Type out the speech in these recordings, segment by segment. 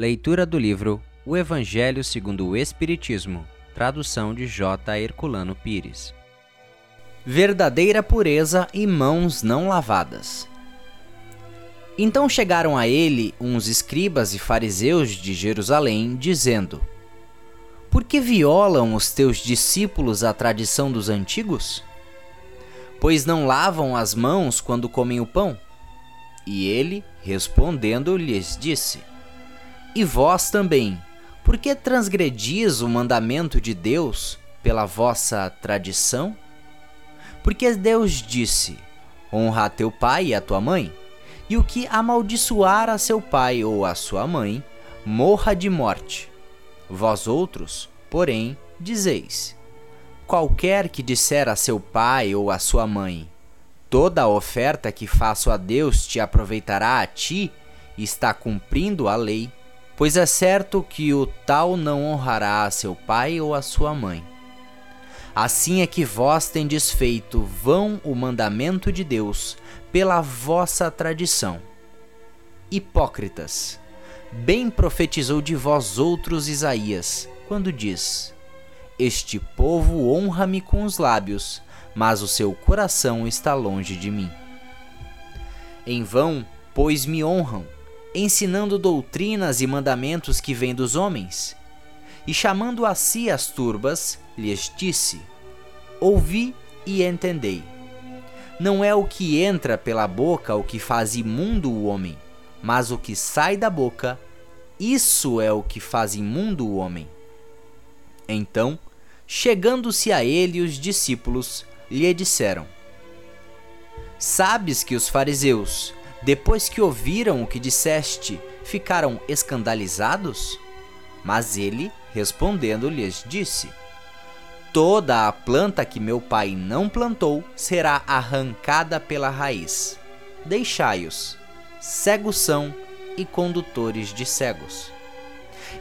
Leitura do livro O Evangelho segundo o Espiritismo, tradução de J. Herculano Pires. Verdadeira pureza e mãos não lavadas. Então chegaram a ele uns escribas e fariseus de Jerusalém, dizendo: Por que violam os teus discípulos a tradição dos antigos? Pois não lavam as mãos quando comem o pão? E ele, respondendo, lhes disse: E vós também, por que transgredis o mandamento de Deus pela vossa tradição? Porque Deus disse: Honra a teu pai e a tua mãe e o que amaldiçoar a seu pai ou a sua mãe, morra de morte. Vós outros, porém, dizeis: Qualquer que disser a seu pai ou a sua mãe: Toda a oferta que faço a Deus te aproveitará a ti, está cumprindo a lei, pois é certo que o tal não honrará a seu pai ou a sua mãe. Assim é que vós tendes feito vão o mandamento de Deus pela vossa tradição. Hipócritas, bem profetizou de vós outros Isaías, quando diz: Este povo honra-me com os lábios, mas o seu coração está longe de mim. Em vão, pois me honram, ensinando doutrinas e mandamentos que vêm dos homens. E chamando a si as turbas, lhes disse: Ouvi e entendei. Não é o que entra pela boca o que faz imundo o homem, mas o que sai da boca, isso é o que faz imundo o homem. Então, chegando-se a ele os discípulos, lhe disseram: Sabes que os fariseus, depois que ouviram o que disseste, ficaram escandalizados? Mas ele, respondendo, lhes disse: Toda a planta que meu pai não plantou será arrancada pela raiz. Deixai-os, cegos são e condutores de cegos.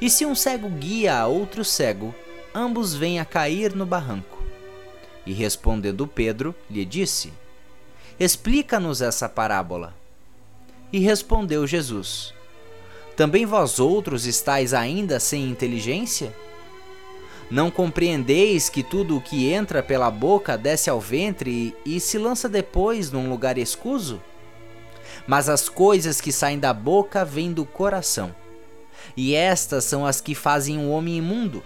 E se um cego guia a outro cego, ambos vêm a cair no barranco. E respondendo Pedro, lhe disse: Explica-nos essa parábola. E respondeu Jesus: Também vós outros estáis ainda sem inteligência? Não compreendeis que tudo o que entra pela boca desce ao ventre e se lança depois num lugar escuso? Mas as coisas que saem da boca vêm do coração. E estas são as que fazem o homem imundo,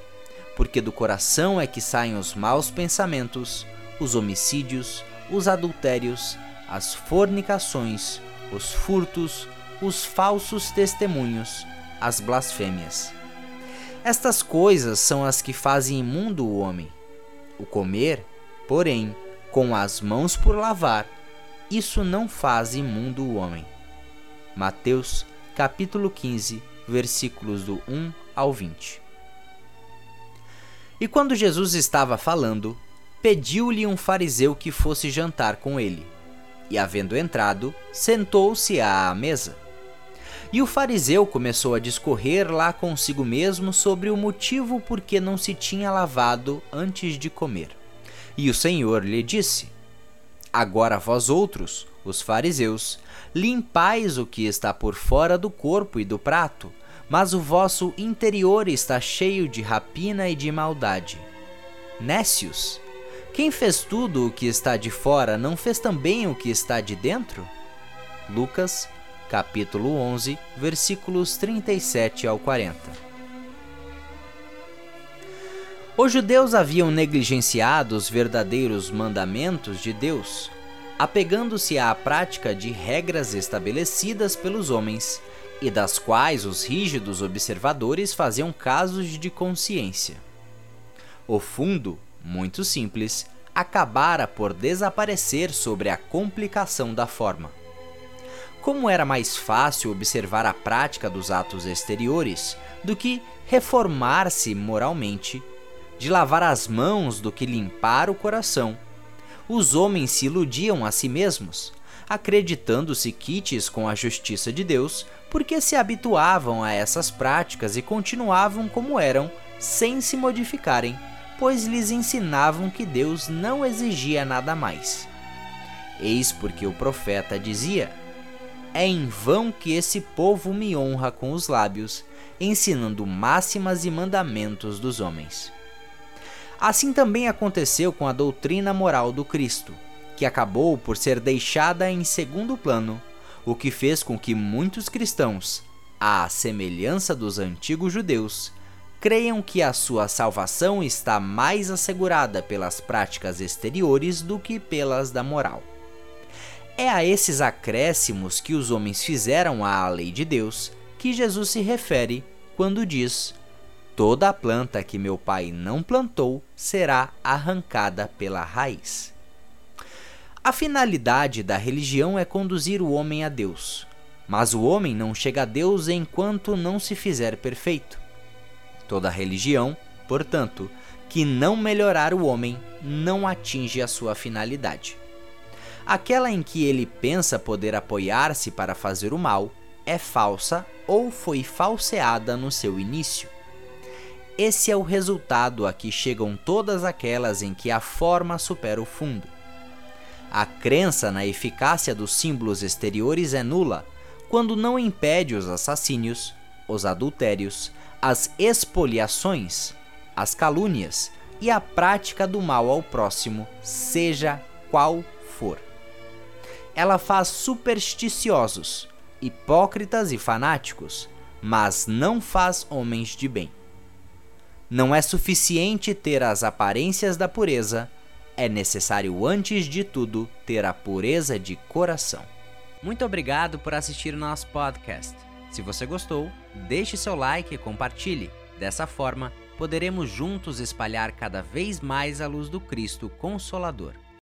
porque do coração é que saem os maus pensamentos, os homicídios, os adultérios, as fornicações, os furtos, os falsos testemunhos, as blasfêmias. Estas coisas são as que fazem imundo o homem. O comer, porém, com as mãos por lavar, isso não faz imundo o homem. Mateus, capítulo 15, versículos do 1 ao 20. E quando Jesus estava falando, pediu-lhe um fariseu que fosse jantar com ele. E havendo entrado, sentou-se à mesa. E o fariseu começou a discorrer lá consigo mesmo sobre o motivo por que não se tinha lavado antes de comer. E o Senhor lhe disse: Agora vós outros, os fariseus, limpais o que está por fora do corpo e do prato, mas o vosso interior está cheio de rapina e de maldade. Nécios, quem fez tudo o que está de fora não fez também o que está de dentro? Lucas capítulo 11, versículos 37 ao 40. Os judeus haviam negligenciado os verdadeiros mandamentos de Deus, apegando-se à prática de regras estabelecidas pelos homens e das quais os rígidos observadores faziam casos de consciência. O fundo, muito simples, acabara por desaparecer sobre a complicação da forma. Como era mais fácil observar a prática dos atos exteriores do que reformar-se moralmente, de lavar as mãos do que limpar o coração, os homens se iludiam a si mesmos, acreditando-se quites com a justiça de Deus, porque se habituavam a essas práticas e continuavam como eram, sem se modificarem, pois lhes ensinavam que Deus não exigia nada mais. Eis porque o profeta dizia: é em vão que esse povo me honra com os lábios, ensinando máximas e mandamentos dos homens. Assim também aconteceu com a doutrina moral do Cristo, que acabou por ser deixada em segundo plano, o que fez com que muitos cristãos, à semelhança dos antigos judeus, creiam que a sua salvação está mais assegurada pelas práticas exteriores do que pelas da moral. É a esses acréscimos que os homens fizeram à lei de Deus que Jesus se refere quando diz: Toda a planta que meu pai não plantou será arrancada pela raiz. A finalidade da religião é conduzir o homem a Deus, mas o homem não chega a Deus enquanto não se fizer perfeito. Toda religião, portanto, que não melhorar o homem não atinge a sua finalidade. Aquela em que ele pensa poder apoiar-se para fazer o mal é falsa ou foi falseada no seu início. Esse é o resultado a que chegam todas aquelas em que a forma supera o fundo. A crença na eficácia dos símbolos exteriores é nula quando não impede os assassínios, os adultérios, as expoliações, as calúnias e a prática do mal ao próximo, seja qual for. Ela faz supersticiosos, hipócritas e fanáticos, mas não faz homens de bem. Não é suficiente ter as aparências da pureza, é necessário antes de tudo ter a pureza de coração. Muito obrigado por assistir o nosso podcast. Se você gostou, deixe seu like e compartilhe. Dessa forma, poderemos juntos espalhar cada vez mais a luz do Cristo Consolador.